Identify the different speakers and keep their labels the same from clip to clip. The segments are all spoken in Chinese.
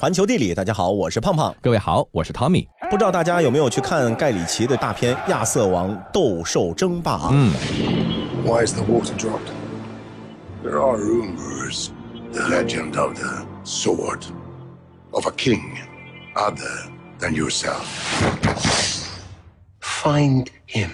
Speaker 1: 环球地理，大家好，我是胖胖。
Speaker 2: 各位好，我是 Tommy。
Speaker 1: 不知道大家有没有去看盖里奇的大片《亚瑟王斗兽争霸》啊？
Speaker 2: 嗯
Speaker 3: ，Why is the water dropped? There are rumors. The legend of the sword of a king other than yourself. Find him.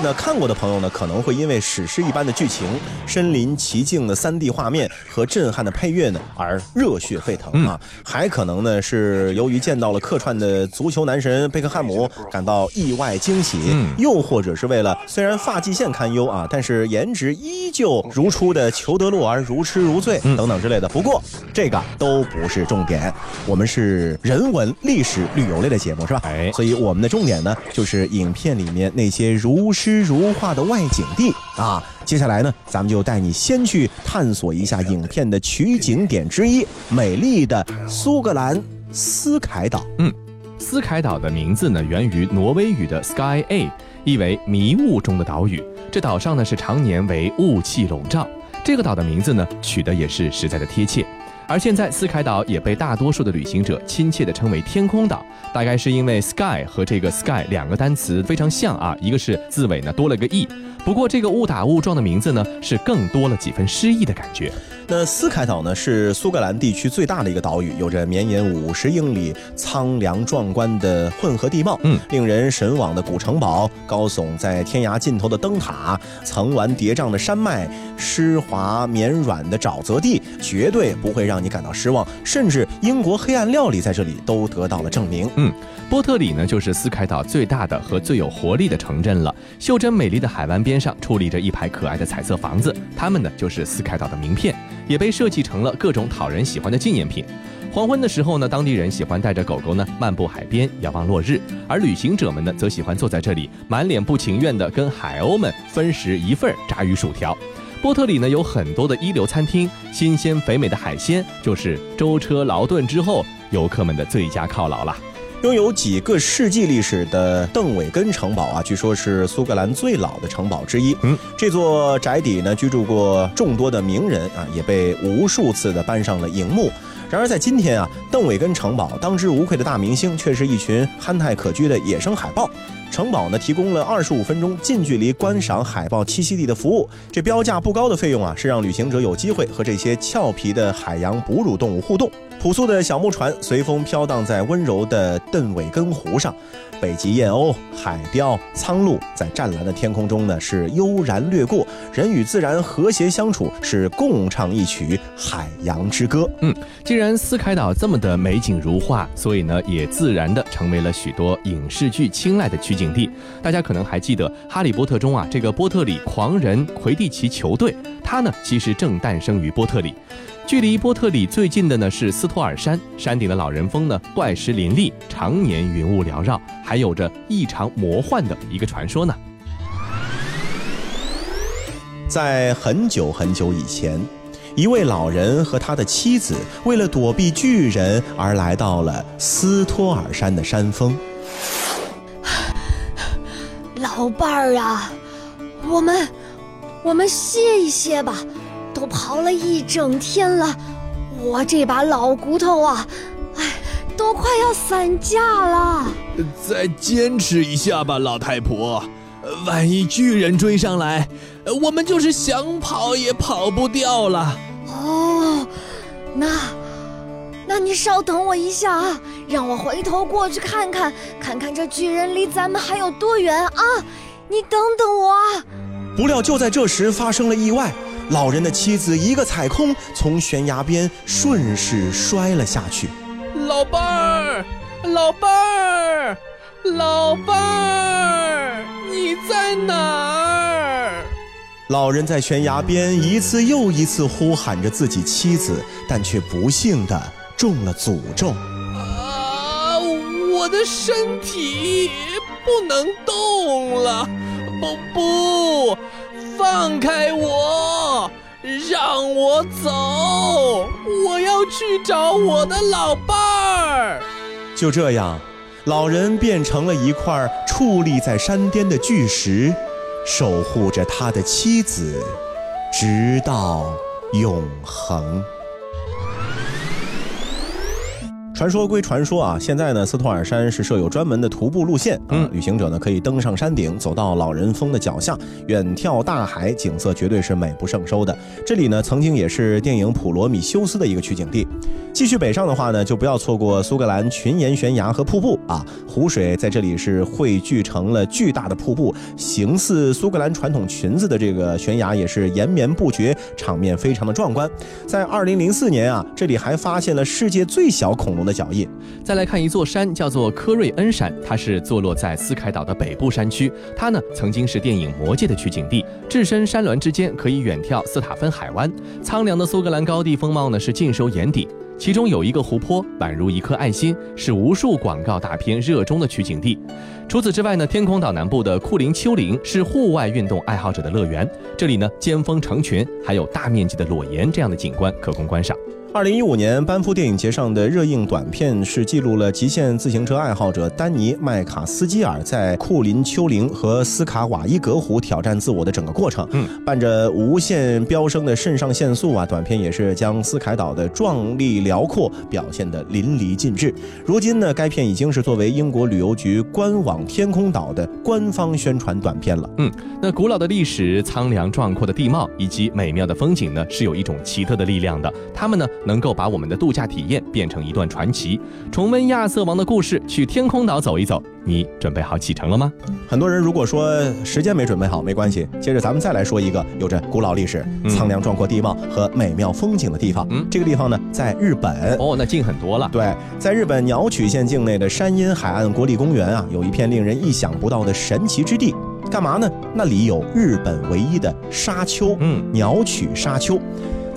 Speaker 1: 那看过的朋友呢，可能会因为史诗一般的剧情、身临其境的 3D 画面和震撼的配乐呢而热血沸腾啊，还可能呢是由于见到了客串的足球男神贝克汉姆感到意外惊喜，
Speaker 2: 嗯。
Speaker 1: 又或者是为了虽然发际线堪忧啊，但是颜值依旧如初的裘德洛而如痴如醉等等之类的。不过这个都不是重点，我们是人文、历史、旅游类的节目是吧？
Speaker 2: 哎。
Speaker 1: 所以我们的重点呢，就是影片里面那些如诗如画的外景地啊。接下来呢，咱们就带你先去探索一下影片的取景点之一——美丽的苏格兰斯凯岛。
Speaker 2: 嗯斯凯岛的名字呢，源于挪威语的 Sky A，意为迷雾中的岛屿。这岛上呢是常年为雾气笼罩。这个岛的名字呢取得也是实在的贴切。而现在斯凯岛也被大多数的旅行者亲切地称为天空岛，大概是因为 sky 和这个 sky 两个单词非常像啊，一个是字尾呢多了个 e，不过这个误打误撞的名字呢是更多了几分诗意的感觉。
Speaker 1: 那斯凯岛呢，是苏格兰地区最大的一个岛屿，有着绵延五十英里、苍凉壮观的混合地貌，
Speaker 2: 嗯，
Speaker 1: 令人神往的古城堡，高耸在天涯尽头的灯塔，层峦叠嶂的山脉，湿滑绵软的沼泽地，绝对不会让你感到失望。甚至英国黑暗料理在这里都得到了证明。
Speaker 2: 嗯，波特里呢，就是斯凯岛最大的和最有活力的城镇了。袖珍美丽的海湾边上矗立着一排可爱的彩色房子，它们呢就是斯凯岛的名片，也被设计成了各种讨人喜欢的纪念品。黄昏的时候呢，当地人喜欢带着狗狗呢漫步海边，遥望落日；而旅行者们呢，则喜欢坐在这里，满脸不情愿地跟海鸥们分食一份炸鱼薯条。波特里呢有很多的一流餐厅，新鲜肥美的海鲜就是舟车劳顿之后游客们的最佳犒劳了。
Speaker 1: 拥有几个世纪历史的邓韦根城堡啊，据说是苏格兰最老的城堡之一。
Speaker 2: 嗯，
Speaker 1: 这座宅邸呢，居住过众多的名人啊，也被无数次的搬上了荧幕。然而在今天啊，邓伟根城堡当之无愧的大明星，却是一群憨态可掬的野生海豹。城堡呢提供了二十五分钟近距离观赏海豹栖息地的服务，这标价不高的费用啊，是让旅行者有机会和这些俏皮的海洋哺乳动物互动。朴素的小木船随风飘荡在温柔的邓伟根湖上，北极燕鸥、海雕、苍鹭在湛蓝的天空中呢是悠然掠过，人与自然和谐相处，是共唱一曲海洋之歌。
Speaker 2: 嗯，既然斯凯岛这么的美景如画，所以呢，也自然的成为了许多影视剧青睐的取景地。大家可能还记得《哈利波特》中啊，这个波特里狂人魁地奇球队，它呢其实正诞生于波特里。距离波特里最近的呢是斯托尔山，山顶的老人峰呢怪石林立，常年云雾缭绕，还有着异常魔幻的一个传说呢。
Speaker 1: 在很久很久以前，一位老人和他的妻子为了躲避巨人而来到了斯托尔山的山峰。
Speaker 4: 老伴儿啊，我们我们歇一歇吧，都跑了一整天了，我这把老骨头啊，哎，都快要散架了。
Speaker 5: 再坚持一下吧，老太婆。呃万一巨人追上来，呃我们就是想跑也跑不掉了。
Speaker 4: 哦，那那你稍等我一下啊，让我回头过去看看，看看这巨人离咱们还有多远啊！你等等我啊！
Speaker 1: 不料就在这时发生了意外，老人的妻子一个踩空，从悬崖边顺势摔了下去。
Speaker 5: 老伴儿，老伴儿，老伴儿，你在哪儿？
Speaker 1: 老人在悬崖边一次又一次呼喊着自己妻子，但却不幸的中了诅咒。
Speaker 5: 啊，我的身体不能动了！不不，放开我，让我走！我要去找我的老伴儿。
Speaker 1: 就这样，老人变成了一块矗立在山巅的巨石，守护着他的妻子，直到永恒。传说归传说啊，现在呢，斯托尔山是设有专门的徒步路线啊，
Speaker 2: 嗯
Speaker 1: 旅行者呢可以登上山顶，走到老人峰的脚下，远眺大海，景色绝对是美不胜收的。这里呢，曾经也是电影《普罗米修斯》的一个取景地。继续北上的话呢，就不要错过苏格兰群岩悬崖和瀑布啊，湖水在这里是汇聚成了巨大的瀑布，形似苏格兰传统裙子的这个悬崖也是延绵不绝，场面非常的壮观。在二零零四年啊，这里还发现了世界最小恐龙的脚印。
Speaker 2: 再来看一座山，叫做科瑞恩山，它是坐落在斯凯岛的北部山区。它呢曾经是电影《魔戒》的取景地，置身山峦之间，可以远眺斯塔芬海湾。苍凉的苏格兰高地风貌呢是尽收眼底。其中有一个湖泊，宛如一颗爱心，是无数广告大片热衷的取景地。除此之外呢，天空岛南部的库林丘陵是户外运动爱好者的乐园，这里呢尖峰成群，还有大面积的裸岩这样的景观可供观赏。
Speaker 1: 二零一五年班夫电影节上的热映短片是记录了极限自行车爱好者丹尼麦卡斯基尔在库林丘陵和斯卡瓦伊格湖挑战自我的整个过程。
Speaker 2: 嗯，
Speaker 1: 伴着无限飙升的肾上腺素啊，短片也是将斯凯岛的壮丽辽阔表现得淋漓尽致。如今呢，该片已经是作为英国旅游局官网天空岛的官方宣传短片了。
Speaker 2: 嗯那古老的历史、苍凉壮阔的地貌以及美妙的风景呢，是有一种奇特的力量的。他们呢，能够把我们的度假体验变成一段传奇。重温亚瑟王的故事，去天空岛走一走，你准备好启程了吗？
Speaker 1: 很多人如果说时间没准备好，没关系，接着咱们再来说一个有着古老历史、
Speaker 2: 嗯
Speaker 1: 苍凉壮阔地貌和美妙风景的地方。
Speaker 2: 嗯
Speaker 1: 这个地方呢，在日本。
Speaker 2: 哦，那近很多了。
Speaker 1: 对，在日本鸟取县境内的山阴海岸国立公园啊，有一片令人意想不到的神奇之地。干嘛呢？那里有日本唯一的沙丘，
Speaker 2: 嗯，
Speaker 1: 鸟取沙丘。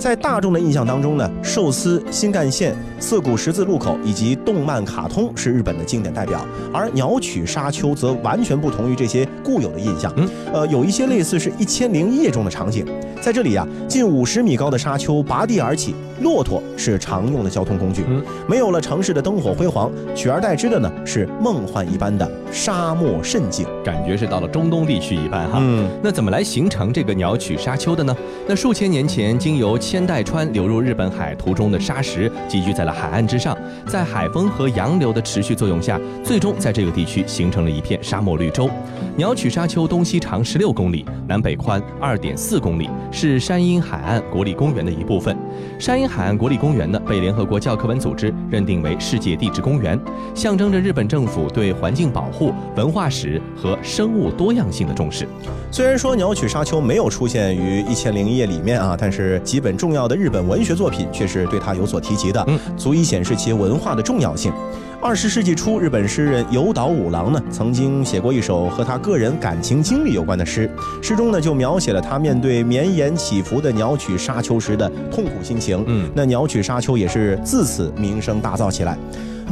Speaker 1: 在大众的印象当中呢，寿司、新干线、涩谷十字路口以及动漫卡通是日本的经典代表，而鸟取沙丘则完全不同于这些固有的印象。
Speaker 2: 嗯，
Speaker 1: 呃，有一些类似是《一千零一夜》中的场景。在这里啊，近五十米高的沙丘拔地而起，骆驼是常用的交通工具。
Speaker 2: 嗯，
Speaker 1: 没有了城市的灯火辉煌，取而代之的呢是梦幻一般的沙漠甚景。
Speaker 2: 感觉是到了中东地区一般哈。
Speaker 1: 嗯，
Speaker 2: 那怎么来形成这个鸟取沙丘的呢？那数千年前，经由千代川流入日本海途中的沙石集聚在了海岸之上，在海风和洋流的持续作用下，最终在这个地区形成了一片沙漠绿洲。鸟取沙丘东西长十六公里，南北宽二点四公里，是山阴海岸国立公园的一部分。山阴海岸国立公园呢，被联合国教科文组织认定为世界地质公园，象征着日本政府对环境保护、文化史和生物多样性的重视。
Speaker 1: 虽然说鸟取沙丘没有出现于《一千零一夜》里面啊，但是几本重要的日本文学作品却是对它有所提及的
Speaker 2: 嗯，
Speaker 1: 足以显示其文化的重要性。二十世纪初，日本诗人有岛五郎呢，曾经写过一首和他个人感情经历有关的诗，诗中呢就描写了他面对绵延起伏的鸟取沙丘时的痛苦心情。
Speaker 2: 嗯
Speaker 1: 那鸟取沙丘也是自此名声大噪起来。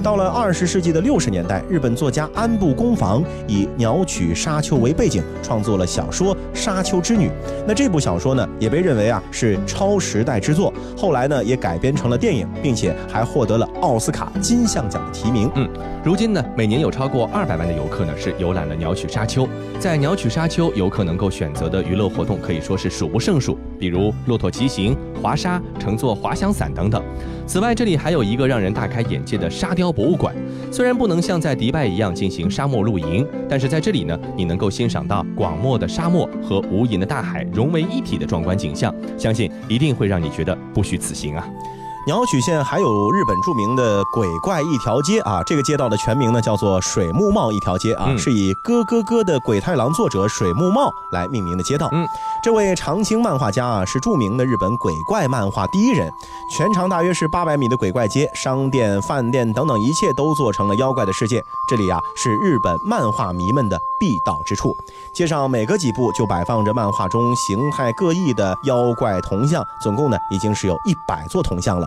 Speaker 1: 到了二十世纪的六十年代，日本作家安部公房以鸟取沙丘为背景，创作了小说《沙丘之女》。那这部小说呢，也被认为啊是超时代之作。后来呢，也改编成了电影，并且还获得了奥斯卡金像奖的提名。
Speaker 2: 嗯如今呢，每年有超过二百万的游客呢是游览了鸟取沙丘。在鸟取沙丘，游客能够选择的娱乐活动可以说是数不胜数，比如骆驼骑行、滑沙、乘坐滑翔伞等等。此外，这里还有一个让人大开眼界的沙雕博物馆。虽然不能像在迪拜一样进行沙漠露营，但是在这里呢，你能够欣赏到广袤的沙漠和无垠的大海融为一体的壮观景象，相信一定会让你觉得不虚此行啊！
Speaker 1: 鸟取县还有日本著名的鬼怪一条街啊，这个街道的全名呢叫做水木茂一条街啊，
Speaker 2: 嗯
Speaker 1: 是以咯咯咯的鬼太郎作者水木茂来命名的街道。
Speaker 2: 嗯，
Speaker 1: 这位长青漫画家啊，是著名的日本鬼怪漫画第一人。全长大约是八百米的鬼怪街，商店、饭店等等一切都做成了妖怪的世界。这里啊是日本漫画迷们的必到之处。街上每隔几步就摆放着漫画中形态各异的妖怪铜像，总共呢已经是有一百座铜像了。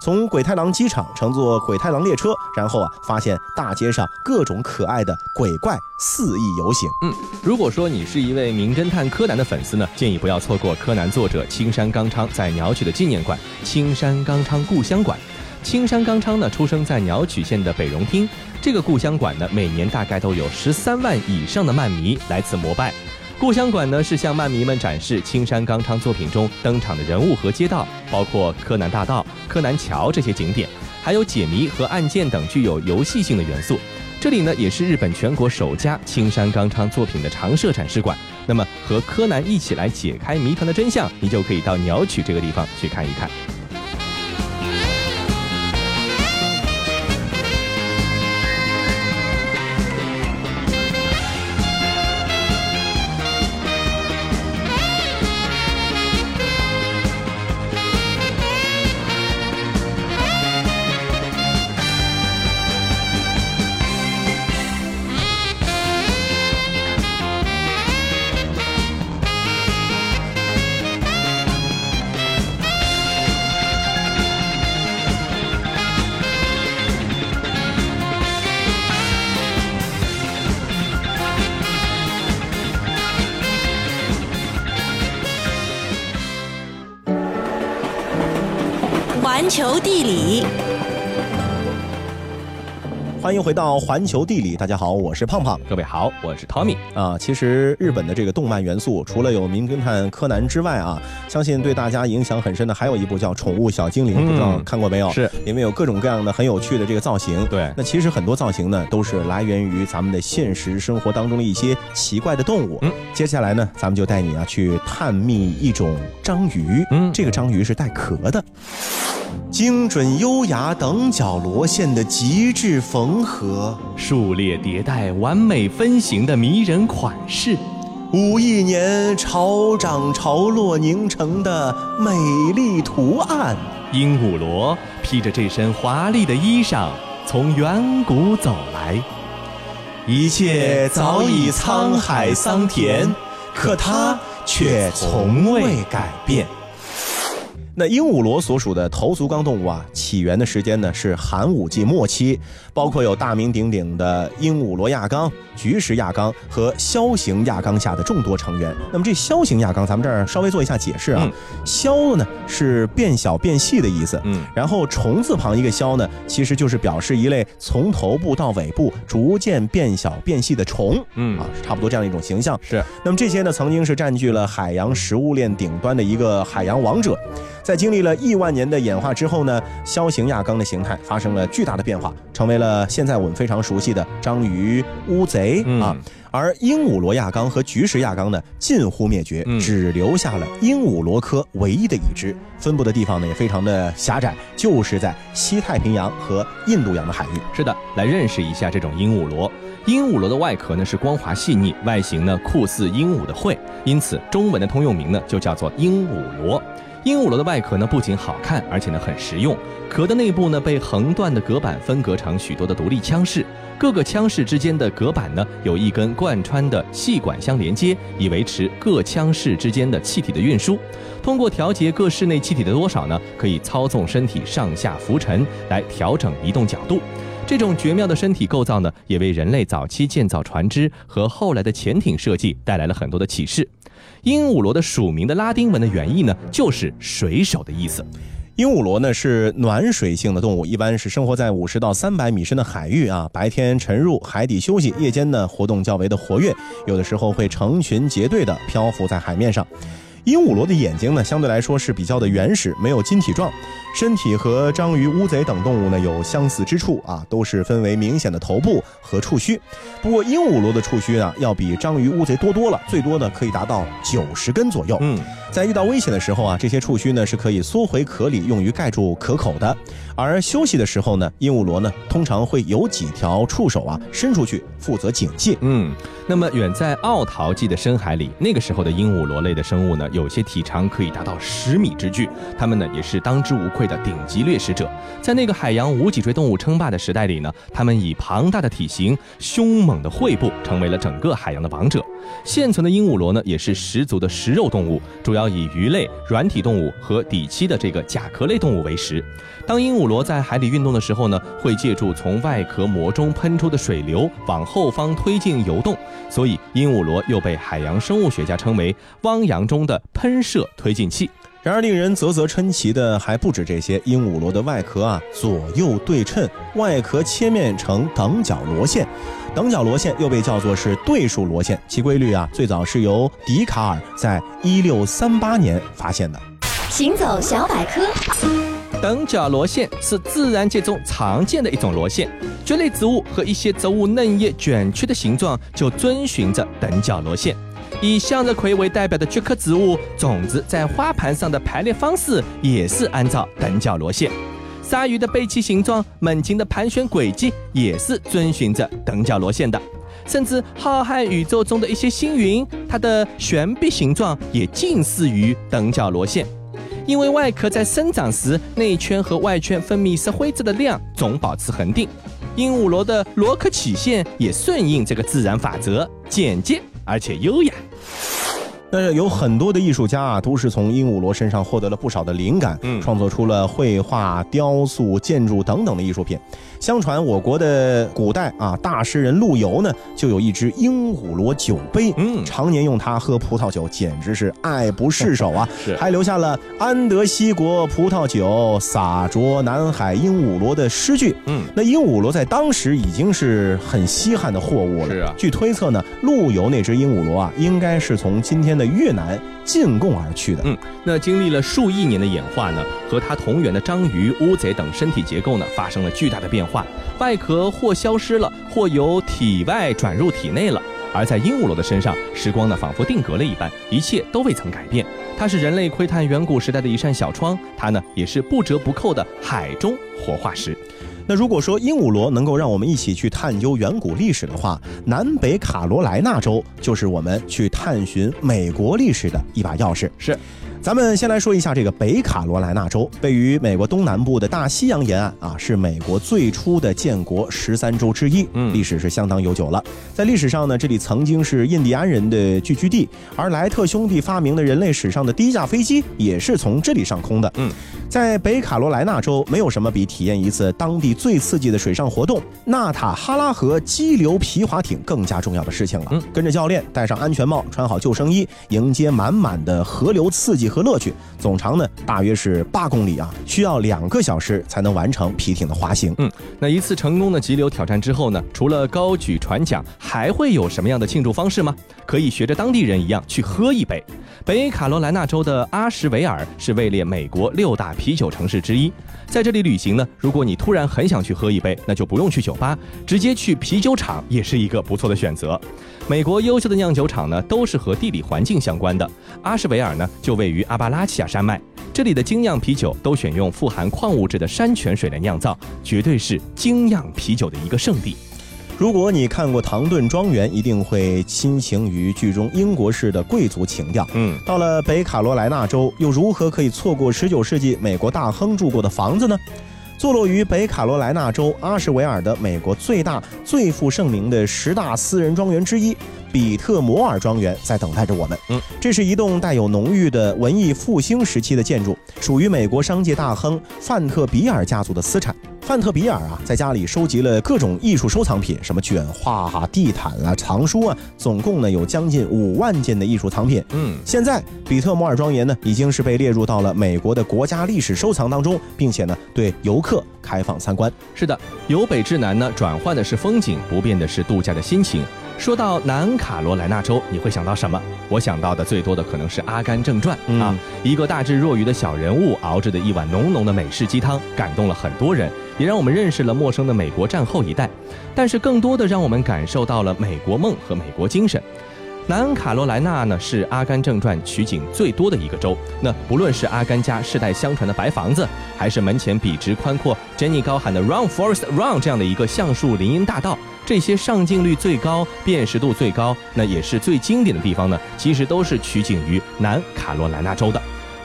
Speaker 1: 从鬼太郎机场乘坐鬼太郎列车，然后啊发现大街上各种可爱的鬼怪肆意游行。
Speaker 2: 嗯如果说你是一位名侦探柯南的粉丝呢，建议不要错过柯南作者青山刚昌在鸟取的纪念馆——青山刚昌故乡馆。青山刚昌呢，出生在鸟取县的北荣町。这个故乡馆呢，每年大概都有十三万以上的漫迷来此膜拜。故乡馆呢，是向漫迷们展示青山刚昌作品中登场的人物和街道，包括柯南大道、柯南桥这些景点。还有解谜和案件等具有游戏性的元素。这里呢，也是日本全国首家青山刚昌作品的常设展示馆。那么，和柯南一起来解开谜团的真相，你就可以到鸟取这个地方去看一看。
Speaker 6: 球地理，
Speaker 1: 欢迎回到环球地理，大家好，我是胖胖。
Speaker 2: 各位好，我是 Tommy。
Speaker 1: 啊，其实日本的这个动漫元素，除了有名侦探柯南之外啊，相信对大家影响很深的还有一部叫《宠物小精灵》，不知道看过没有？
Speaker 2: 是，
Speaker 1: 里面有各种各样的很有趣的这个造型。
Speaker 2: 对，
Speaker 1: 那其实很多造型呢，都是来源于咱们的现实生活当中的一些奇怪的动物。
Speaker 2: 嗯，
Speaker 1: 接下来呢，咱们就带你啊去探秘一种章鱼。
Speaker 2: 嗯
Speaker 1: 这个章鱼是带壳的。精准优雅等角螺线的极致缝合，
Speaker 2: 数列迭代、完美分形的迷人款式，
Speaker 1: 五亿年潮涨潮落凝成的美丽图案。
Speaker 2: 鹦鹉螺披着这身华丽的衣裳，从远古走来。
Speaker 1: 一切早已沧海桑田，可它却从未改变。那鹦鹉螺所属的头足纲动物啊，起源的时间呢是寒武纪末期，包括有大名鼎鼎的鹦鹉螺亚纲、菊石亚纲和枭形亚纲下的众多成员。那么这枭形亚纲，咱们这儿稍微做一下解释啊。枭呢是变小变细的意思，
Speaker 2: 嗯，
Speaker 1: 然后虫字旁一个枭呢，其实就是表示一类从头部到尾部逐渐变小变细的虫，
Speaker 2: 嗯。
Speaker 1: 啊，差不多这样一种形象。
Speaker 2: 是。
Speaker 1: 那么这些呢，曾经是占据了海洋食物链顶端的一个海洋王者，在经历了亿万年的演化之后呢，枭形亚纲的形态发生了巨大的变化，成为了现在我们非常熟悉的章鱼、乌贼、
Speaker 2: 嗯
Speaker 1: 啊。而鹦鹉螺亚纲和菊石亚纲呢，近乎灭绝，
Speaker 2: 嗯
Speaker 1: 只留下了鹦鹉螺科唯一的一只，分布的地方呢也非常的狭窄，就是在西太平洋和印度洋的海域。
Speaker 2: 是的，来认识一下这种鹦鹉螺。鹦鹉螺的外壳呢是光滑细腻，外形呢酷似鹦鹉的喙，因此中文的通用名呢就叫做鹦鹉螺。鹦鹉螺的外壳呢不仅好看，而且呢很实用。壳的内部呢被横断的隔板分隔成许多的独立腔室，各个腔室之间的隔板呢有一根贯穿的细管相连接，以维持各腔室之间的气体的运输。通过调节各室内气体的多少呢，可以操纵身体上下浮沉，来调整移动角度。这种绝妙的身体构造呢，也为人类早期建造船只和后来的潜艇设计带来了很多的启示。鹦鹉螺的属名的拉丁文的原意呢，就是水手的意思。
Speaker 1: 鹦鹉螺呢是暖水性的动物，一般是生活在五十到三百米深的海域啊，白天沉入海底休息，夜间呢活动较为的活跃，有的时候会成群结队的漂浮在海面上。鹦鹉螺的眼睛呢，相对来说是比较的原始，没有晶体状，身体和章鱼、乌贼等动物呢有相似之处啊，都是分为明显的头部和触须。不过鹦鹉螺的触须啊，要比章鱼、乌贼多多了，最多呢可以达到九十根左右。
Speaker 2: 嗯，
Speaker 1: 在遇到危险的时候啊，这些触须呢是可以缩回壳里，用于盖住壳口的。而休息的时候呢，鹦鹉螺呢通常会有几条触手啊伸出去，负责警戒。
Speaker 2: 嗯，那么远在奥陶纪的深海里，那个时候的鹦鹉螺类的生物呢，有些体长可以达到十米之巨，它们呢也是当之无愧的顶级掠食者。在那个海洋无脊椎动物称霸的时代里呢，它们以庞大的体型、凶猛的喙部，成为了整个海洋的王者。现存的鹦鹉螺呢，也是十足的食肉动物，主要以鱼类、软体动物和底栖的这个甲壳类动物为食。当鹦鹉螺在海里运动的时候呢，会借助从外壳膜中喷出的水流往后方推进游动，所以鹦鹉螺又被海洋生物学家称为“汪洋中的喷射推进器
Speaker 1: 然而，令人啧啧称奇的还不止这些。鹦鹉螺的外壳啊，左右对称，外壳切面呈等角螺线。等角螺线又被叫做是对数螺线，其规律啊，最早是由笛卡尔在一六三八年发现的。”
Speaker 4: 行走小百科，
Speaker 2: 等角螺线是自然界中常见的一种螺线，蕨类植物和一些植物嫩叶卷曲的形状就遵循着等角螺线。以向日葵为代表的菊科植物种子在花盘上的排列方式也是按照等角螺线。鲨鱼的背鳍形状、猛禽的盘旋轨迹也是遵循着等角螺线的。甚至浩瀚宇宙中的一些星云，它的悬臂形状也近似于等角螺线。因为外壳在生长时，内圈和外圈分泌石灰质的量总保持恒定，鹦鹉螺的螺壳曲线也顺应这个自然法则，简洁而且优雅。
Speaker 1: 那有很多的艺术家啊，都是从鹦鹉螺身上获得了不少的灵感，
Speaker 2: 嗯
Speaker 1: 创作出了绘画、雕塑、建筑等等的艺术品。相传我国的古代啊大诗人陆游呢，就有一只鹦鹉螺酒杯，
Speaker 2: 嗯
Speaker 1: 常年用它喝葡萄酒，简直是爱不释手啊！
Speaker 2: 是
Speaker 1: 还留下了“安得西国葡萄酒，洒着南海鹦鹉螺”的诗句。
Speaker 2: 嗯，
Speaker 1: 那鹦鹉螺在当时已经是很稀罕的货物了。
Speaker 2: 是啊
Speaker 1: 据推测呢，陆游那只鹦鹉螺啊，应该是从今天的越南进贡而去的。
Speaker 2: 嗯，那经历了数亿年的演化呢，和它同源的章鱼、乌贼等身体结构呢，发生了巨大的变化，化外壳或消失了，或由体外转入体内了。而在鹦鹉螺的身上，时光呢仿佛定格了一般，一切都未曾改变。它是人类窥探远古时代的一扇小窗，它呢也是不折不扣的海中活化石。
Speaker 1: 那如果说鹦鹉螺能够让我们一起去探究远古历史的话，南北卡罗来纳州就是我们去探寻美国历史的一把钥匙。
Speaker 2: 是。
Speaker 1: 咱们先来说一下这个北卡罗来纳州，位于美国东南部的大西洋沿岸啊，是美国最初的建国十三州之一，
Speaker 2: 嗯
Speaker 1: 历史是相当悠久了。在历史上呢，这里曾经是印第安人的聚居地，而莱特兄弟发明的人类史上的第一架飞机也是从这里上空的。
Speaker 2: 嗯，
Speaker 1: 在北卡罗来纳州，没有什么比体验一次当地最刺激的水上活动——纳塔哈拉河激流皮划艇更加重要的事情了。
Speaker 2: 嗯
Speaker 1: 跟着教练，戴上安全帽，穿好救生衣，迎接满满的河流刺激和乐趣。总长呢大约是八公里啊，需要两个小时才能完成皮艇的滑行。
Speaker 2: 嗯，那一次成功的急流挑战之后呢，除了高举船桨，还会有什么样的庆祝方式吗？可以学着当地人一样去喝一杯。北卡罗来纳州的阿什维尔是位列美国六大啤酒城市之一，在这里旅行呢，如果你突然很想去喝一杯，那就不用去酒吧，直接去啤酒厂也是一个不错的选择。美国优秀的酿酒厂呢，都是和地理环境相关的。阿什维尔呢，就位于阿巴拉契亚山脉，这里的精酿啤酒都选用富含矿物质的山泉水来酿造，绝对是精酿啤酒的一个圣地。
Speaker 1: 如果你看过《唐顿庄园》，一定会亲情于剧中英国式的贵族情调。
Speaker 2: 嗯，
Speaker 1: 到了北卡罗来纳州，又如何可以错过19世纪美国大亨住过的房子呢？坐落于北卡罗来纳州阿什维尔的美国最大、最负盛名的十大私人庄园之一——比特摩尔庄园，在等待着我们。
Speaker 2: 嗯，
Speaker 1: 这是一栋带有浓郁的文艺复兴时期的建筑，属于美国商界大亨范特比尔家族的私产。范特比尔啊，在家里收集了各种艺术收藏品，什么卷画啊、地毯啊、藏书啊，总共呢有将近五万件的艺术藏品。
Speaker 2: 嗯，
Speaker 1: 现在，比特摩尔庄园呢已经是被列入到了美国的国家历史收藏当中，并且呢对游客开放参观。
Speaker 2: 是的，由北至南呢，转换的是风景，不变的是度假的心情。说到南卡罗来纳州，你会想到什么？我想到的最多的可能是《阿甘正传》
Speaker 1: 嗯
Speaker 2: 啊，一个大智若愚的小人物熬制的一碗浓浓的美式鸡汤，感动了很多人，也让我们认识了陌生的美国战后一代。但是更多的让我们感受到了美国梦和美国精神。南卡罗来纳呢是《阿甘正传》取景最多的一个州。那不论是阿甘家世代相传的白房子，还是门前笔直宽阔、珍妮高喊的 “Run Forest Run” 这样的一个橡树林荫大道，这些上镜率最高、辨识度最高，那也是最经典的地方呢，其实都是取景于南卡罗来纳州的。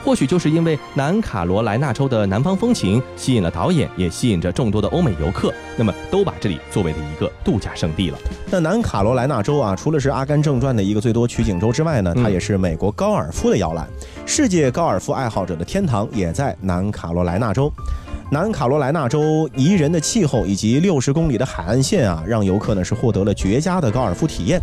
Speaker 2: 或许就是因为南卡罗来纳州的南方风情吸引了导演，也吸引着众多的欧美游客，那么都把这里作为了一个度假胜地了。
Speaker 1: 那南卡罗来纳州啊，除了是《阿甘正传》的一个最多取景州之外呢，
Speaker 2: 嗯
Speaker 1: 它也是美国高尔夫的摇篮，世界高尔夫爱好者的天堂也在南卡罗来纳州。南卡罗来纳州宜人的气候以及六十公里的海岸线啊，让游客呢是获得了绝佳的高尔夫体验。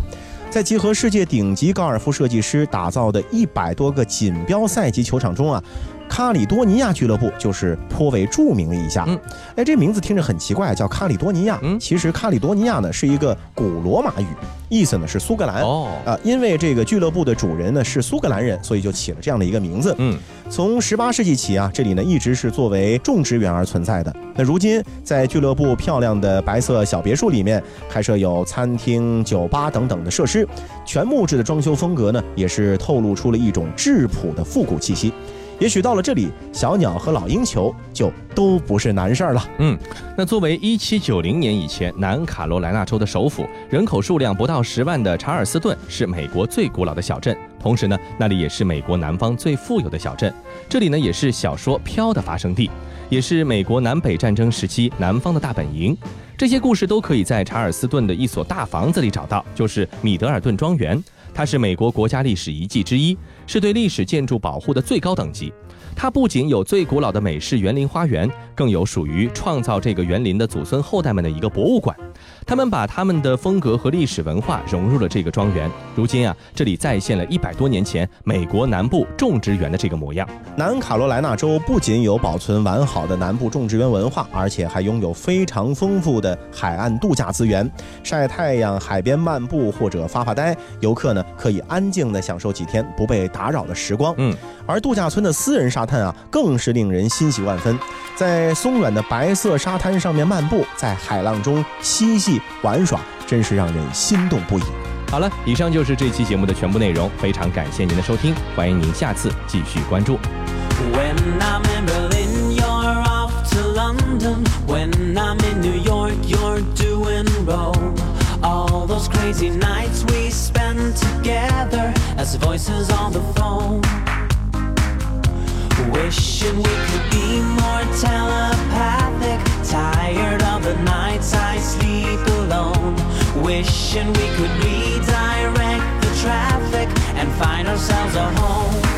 Speaker 1: 在集合世界顶级高尔夫设计师打造的一百多个锦标赛级球场中啊，卡里多尼亚俱乐部就是颇为著名的一家。
Speaker 2: 嗯，
Speaker 1: 哎，这名字听着很奇怪，叫卡里多尼亚。
Speaker 2: 嗯
Speaker 1: 其实卡里多尼亚呢是一个古罗马语，意思呢是苏格兰。
Speaker 2: 哦，
Speaker 1: 啊，因为这个俱乐部的主人呢是苏格兰人，所以就起了这样的一个名字。
Speaker 2: 嗯，
Speaker 1: 从十八世纪起啊，这里呢一直是作为种植园而存在的。那如今在俱乐部漂亮的白色小别墅里面，开设有餐厅、酒吧等等的设施，全木质的装修风格呢，也是透露出了一种质朴的复古气息。也许到了这里，小鸟和老鹰球就都不是难事儿了。
Speaker 2: 嗯，那作为一七九零年以前南卡罗来纳州的首府，人口数量不到十万的查尔斯顿是美国最古老的小镇，同时呢，那里也是美国南方最富有的小镇。这里呢，也是小说《飘》的发生地，也是美国南北战争时期南方的大本营。这些故事都可以在查尔斯顿的一所大房子里找到，就是米德尔顿庄园。它是美国国家历史遗迹之一，是对历史建筑保护的最高等级。它不仅有最古老的美式园林花园，更有属于创造这个园林的祖孙后代们的一个博物馆。他们把他们的风格和历史文化融入了这个庄园。如今啊，这里再现了一百多年前美国南部种植园的这个模样。
Speaker 1: 南卡罗来纳州不仅有保存完好的南部种植园文化，而且还拥有非常丰富的海岸度假资源。晒太阳、海边漫步或者发发呆，游客呢可以安静地享受几天不被打扰的时光。
Speaker 2: 嗯，
Speaker 1: 而度假村的私人沙滩啊，更是令人欣喜万分。在松软的白色沙滩上面漫步，在海浪中嬉戏玩耍，真是让人心动不已。
Speaker 2: 好了，以上就是这期节目的全部内容，非常感谢您的收听，欢迎您下次继续关注。
Speaker 7: When I'm in Berlin, you're off to London. When I'm in New York, you're doing Rome. All those crazy nights we spend together as voices on the phone. Wishing we could be more telepathic. Tired of the nights I sleep alone. Wishing we could redirect the traffic and find ourselves a home.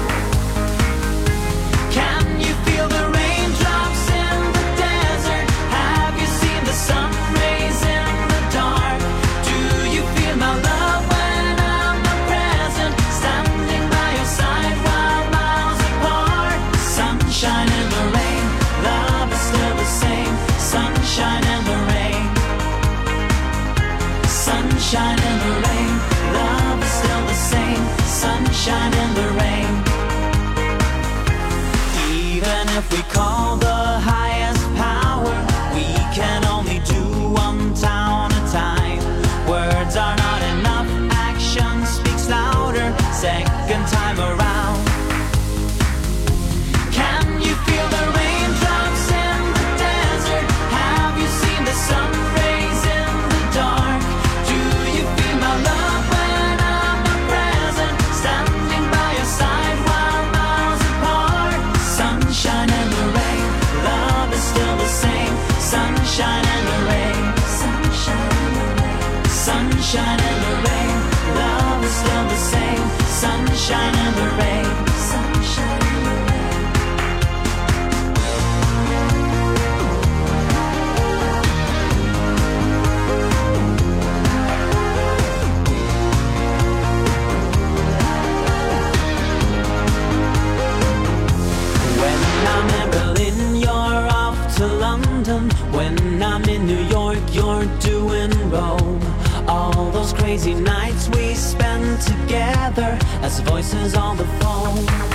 Speaker 7: Sunshine in the rain, love is still the same. Sunshine in the rain. Even if we call the rain, love is still the same. Sunshine and the rain, together as voices on the phone.